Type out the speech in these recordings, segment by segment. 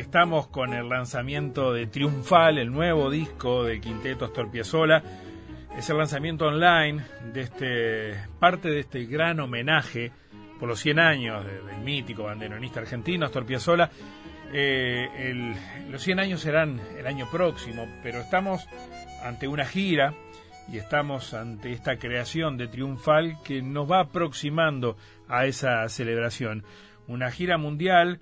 estamos con el lanzamiento de Triunfal, el nuevo disco del quinteto Astor Piazzolla. Es el lanzamiento online de este parte de este gran homenaje por los 100 años del mítico banderonista argentino Astor Piazzolla. Eh, los 100 años serán el año próximo, pero estamos ante una gira y estamos ante esta creación de Triunfal que nos va aproximando a esa celebración. Una gira mundial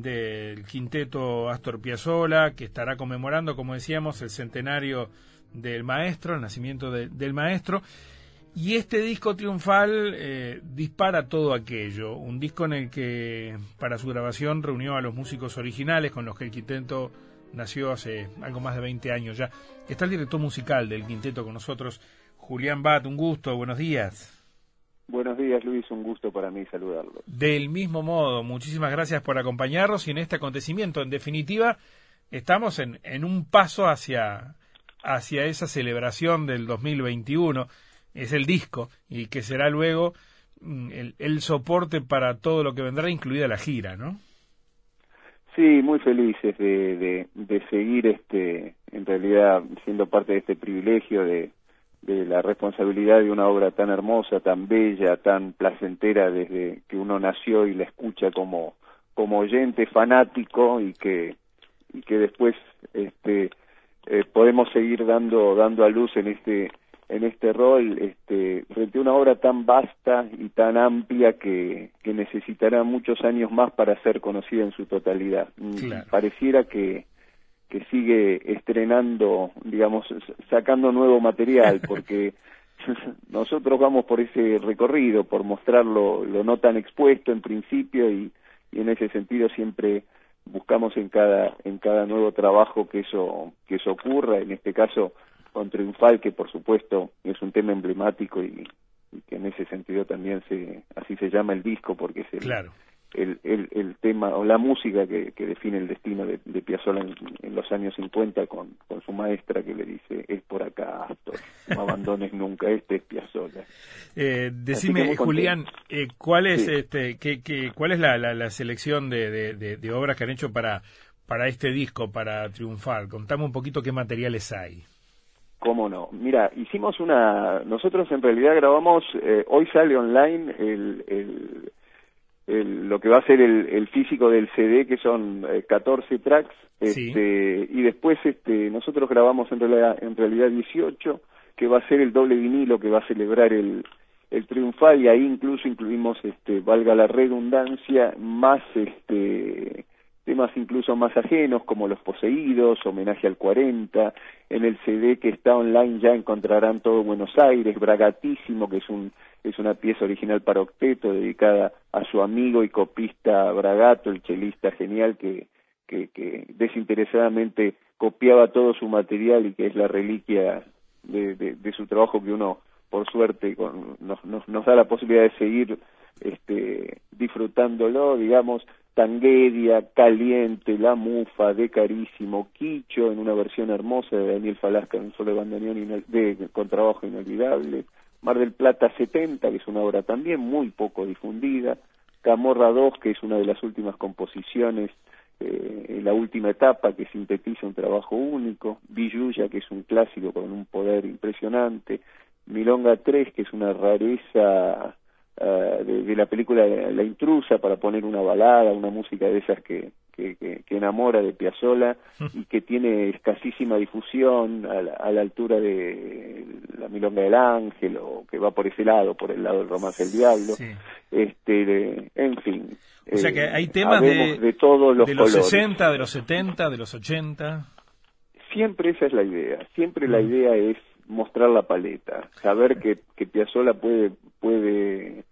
del quinteto Astor Piazzolla, que estará conmemorando, como decíamos, el centenario del maestro, el nacimiento del maestro. Y este disco triunfal eh, dispara todo aquello, un disco en el que para su grabación reunió a los músicos originales con los que el quinteto nació hace algo más de 20 años ya. Está el director musical del quinteto con nosotros, Julián Bat, un gusto, buenos días. Buenos días, Luis. Un gusto para mí saludarlo. Del mismo modo, muchísimas gracias por acompañarnos y en este acontecimiento. En definitiva, estamos en, en un paso hacia, hacia esa celebración del 2021. Es el disco y que será luego mm, el, el soporte para todo lo que vendrá, incluida la gira, ¿no? Sí, muy felices de, de, de seguir, este, en realidad, siendo parte de este privilegio de de la responsabilidad de una obra tan hermosa, tan bella, tan placentera desde que uno nació y la escucha como como oyente fanático y que y que después este eh, podemos seguir dando dando a luz en este en este rol este frente a una obra tan vasta y tan amplia que, que necesitará muchos años más para ser conocida en su totalidad. Pareciera que que sigue estrenando, digamos, sacando nuevo material, porque nosotros vamos por ese recorrido, por mostrarlo lo no tan expuesto en principio y, en ese sentido siempre buscamos en cada en cada nuevo trabajo que eso que eso ocurra, en este caso con Triunfal, que por supuesto es un tema emblemático y, que en ese sentido también se así se llama el disco porque es el, claro el, el, el, tema o la música que, que define el destino de, de Piazzolla en, los años 50 con, con su maestra que le dice es por acá Astor, no abandones nunca, este es Piazzolla. Eh, decime, Julián, eh, ¿cuál es este, qué, qué, cuál es la, la, la selección de, de, de, obras que han hecho para, para este disco, para triunfar? Contame un poquito qué materiales hay. ¿Cómo no? Mira, hicimos una... Nosotros en realidad grabamos, eh, hoy sale online el, el el, lo que va a ser el, el físico del CD, que son 14 eh, tracks, este, y después este, nosotros grabamos en realidad, en realidad 18, que va a ser el doble vinilo que va a celebrar el, el triunfal, y ahí incluso incluimos, este, valga la redundancia, más este, temas incluso más ajenos como Los Poseídos, Homenaje al 40, en el CD que está online ya encontrarán todo Buenos Aires, Bragatísimo, que es un es una pieza original para octeto dedicada a su amigo y copista Bragato, el chelista genial que, que, que desinteresadamente copiaba todo su material y que es la reliquia de, de, su trabajo que uno por suerte con, nos, nos, nos da la posibilidad de seguir este, disfrutándolo, digamos, Tanguedia, Caliente, La Mufa, De Carísimo, Quicho, en una versión hermosa de Daniel Falasca en solo bandoneón de, con trabajo inolvidable, Mar del Plata 70, que es una obra también muy poco difundida, Camorra 2, que es una de las últimas composiciones, eh, en la última etapa, que sintetiza un trabajo único, Villuya, que es un clásico con un poder impresionante, Milonga 3, que es una rareza uh, de, de, la película La Intrusa, para poner una balada, una música de esas que, que, que, que enamora de Piazzolla y que tiene escasísima difusión a la, a la, altura de la Milonga del Ángel o que va por ese lado, por el lado del romance del diablo. Sí. Este, de, en fin. O sea que hay temas de, de todos los, de los 60, de los 70, de los 80. Siempre esa es la idea, siempre mm. la idea es mostrar la paleta, saber que, que Piazzolla puede, puede eh,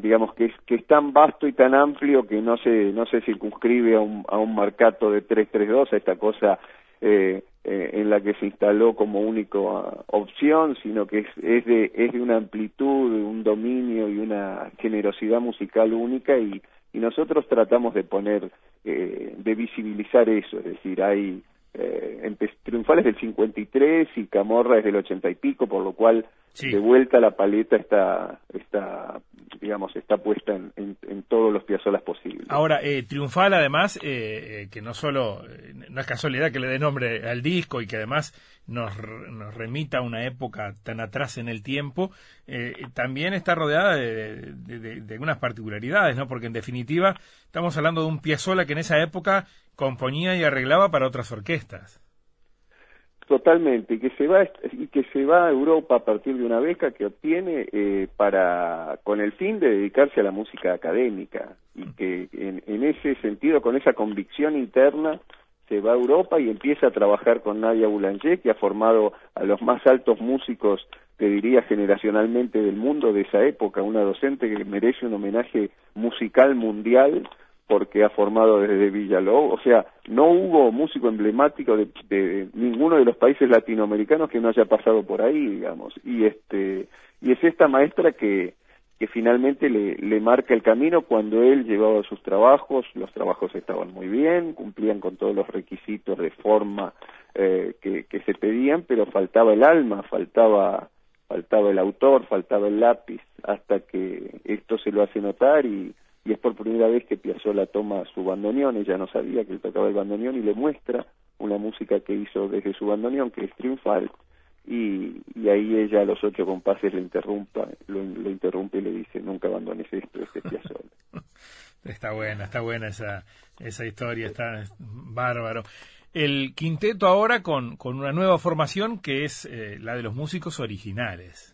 digamos que es, que es tan vasto y tan amplio que no se no se circunscribe a un, a un marcato de 332 a esta cosa eh, eh, en la que se instaló como única opción sino que es, es de es de una amplitud un dominio y una generosidad musical única y, y nosotros tratamos de poner eh, de visibilizar eso es decir hay eh, Triunfal del 53 y Camorra es del 80 y pico, por lo cual sí. de vuelta la paleta está, está digamos, está puesta en, en, todos los piazolas posibles. Ahora, eh, Triunfal, además, eh, eh, que no solo, no es casualidad que le dé nombre al disco y que además nos, nos remita a una época tan atrás en el tiempo, también está rodeada de, de, de, algunas particularidades, ¿no? Porque en definitiva estamos hablando de un Piazzolla que en esa época componía y arreglaba para otras orquestas. Totalmente, y que se va y que se va a Europa a partir de una beca que obtiene eh, para con el fin de dedicarse a la música académica y que en, en, ese sentido, con esa convicción interna, se va a Europa y empieza a trabajar con Nadia Boulanger, que ha formado a los más altos músicos, te diría generacionalmente del mundo de esa época, una docente que merece un homenaje musical mundial porque ha formado desde Villalobos, o sea, no hubo músico emblemático de, ninguno de los países latinoamericanos que no haya pasado por ahí, digamos, y este y es esta maestra que que finalmente le, le marca el camino cuando él llevaba sus trabajos, los trabajos estaban muy bien, cumplían con todos los requisitos de forma eh, que, que se pedían, pero faltaba el alma, faltaba faltaba el autor, faltaba el lápiz, hasta que esto se lo hace notar y y es por primera vez que Piazzolla toma su bandoneón, ella no sabía que él tocaba el bandoneón y le muestra una música que hizo desde su bandoneón, que es triunfal, y, y ahí ella a los ocho compases le interrumpa, lo, interrumpe y le dice, nunca abandones esto, este es Piazzolla. Está buena, está buena esa, esa historia, está bárbaro. El quinteto ahora con, con una nueva formación que es eh, la de los músicos originales.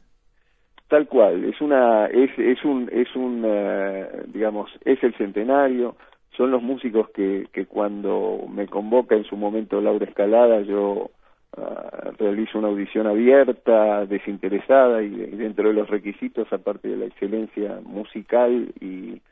Tal cual, es una, es, es un, es un, eh, digamos, es el centenario, son los músicos que, que cuando me convoca en su momento Laura Escalada, yo uh, realizo una audición abierta, desinteresada y, dentro de los requisitos, aparte de la excelencia musical y,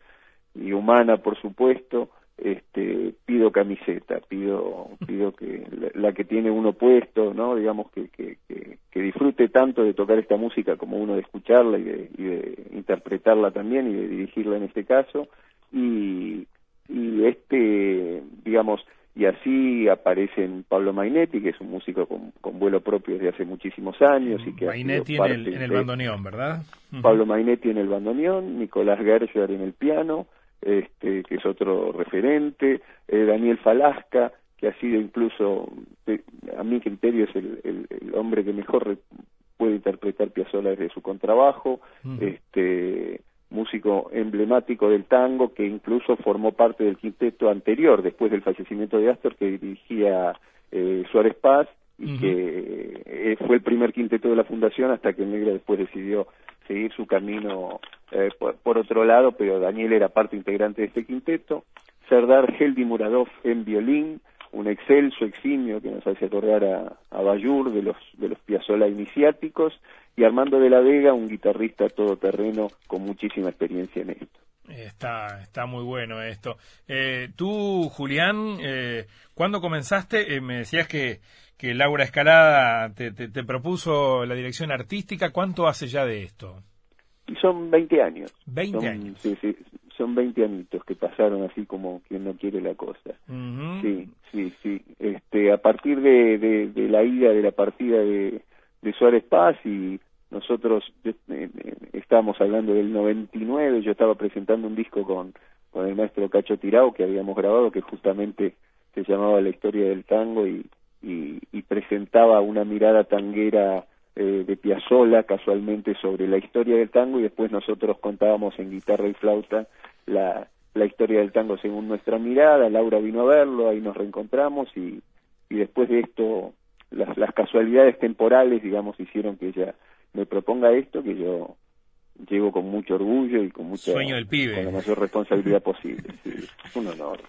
y humana, por supuesto, este, pido camiseta, pido, pido que la, que tiene uno puesto, ¿no? Digamos que, que, que, disfrute tanto de tocar esta música como uno de escucharla y de, y de interpretarla también y de dirigirla en este caso. Y, y este, digamos, y así aparecen Pablo Mainetti, que es un músico con, con vuelo propio desde hace muchísimos años. y que Mainetti en el, en el bandoneón, ¿verdad? Pablo Mainetti en el bandoneón, Nicolás Gerger en el piano, este, que es otro referente, eh, Daniel Falasca, que ha sido incluso, a mi criterio, es el, el, hombre que mejor puede interpretar Piazzolla desde su contrabajo, este músico emblemático del tango que incluso formó parte del quinteto anterior, después del fallecimiento de Astor, que dirigía eh, Suárez Paz, y que eh, fue el primer quinteto de la fundación hasta que Negra después decidió seguir su camino eh, por, otro lado, pero Daniel era parte integrante de este quinteto. Serdar Heldi Muradov en violín, un excelso eximio que nos hace acordar a, Bayur de los, de los Piazzolla iniciáticos, y Armando de la Vega, un guitarrista todoterreno con muchísima experiencia en esto. Está, está muy bueno esto. Eh, tú, Julián, eh, ¿cuándo comenzaste? Eh, me decías que, que Laura Escalada te, te, propuso la dirección artística. ¿Cuánto hace ya de esto? Son 20 años. 20 años. Sí, sí, son 20 añitos que pasaron así como quien no quiere la cosa. Sí, sí, sí. Este, a partir de, de, la ida, de la partida de, de Suárez Paz y nosotros eh, eh, estábamos hablando del 99, yo estaba presentando un disco con, con el maestro Cacho Tirao que habíamos grabado que justamente se llamaba La historia del tango y, y, presentaba una mirada tanguera eh, de Piazzolla casualmente sobre la historia del tango y después nosotros contábamos en guitarra y flauta la, la historia del tango según nuestra mirada, Laura vino a verlo, ahí nos reencontramos y, y después de esto las, las casualidades temporales, digamos, hicieron que ella me proponga esto, que yo llego con mucho orgullo y con mucha Sueño del pibe. con la mayor responsabilidad posible. es un honor.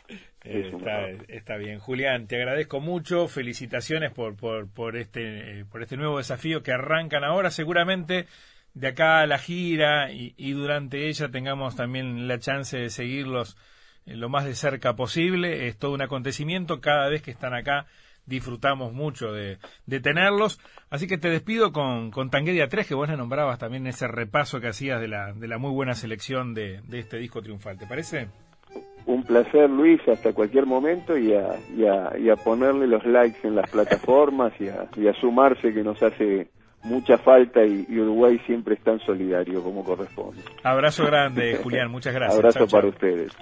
está, bien, Julián, te agradezco mucho, felicitaciones por, por, por este por este nuevo desafío que arrancan ahora, seguramente de acá a la gira y, y durante ella tengamos también la chance de seguirlos lo más de cerca posible. Es todo un acontecimiento cada vez que están acá disfrutamos mucho de, de, tenerlos. Así que te despido con, con Tanguedia 3, que vos le nombrabas también ese repaso que hacías de la, de la muy buena selección de, de este disco triunfal. ¿Te parece? Un placer, Luis, hasta cualquier momento y a, y a, y a ponerle los likes en las plataformas y a, y a sumarse que nos hace mucha falta y, Uruguay siempre es tan solidario como corresponde. Abrazo grande, Julián, muchas gracias. Abrazo para ustedes.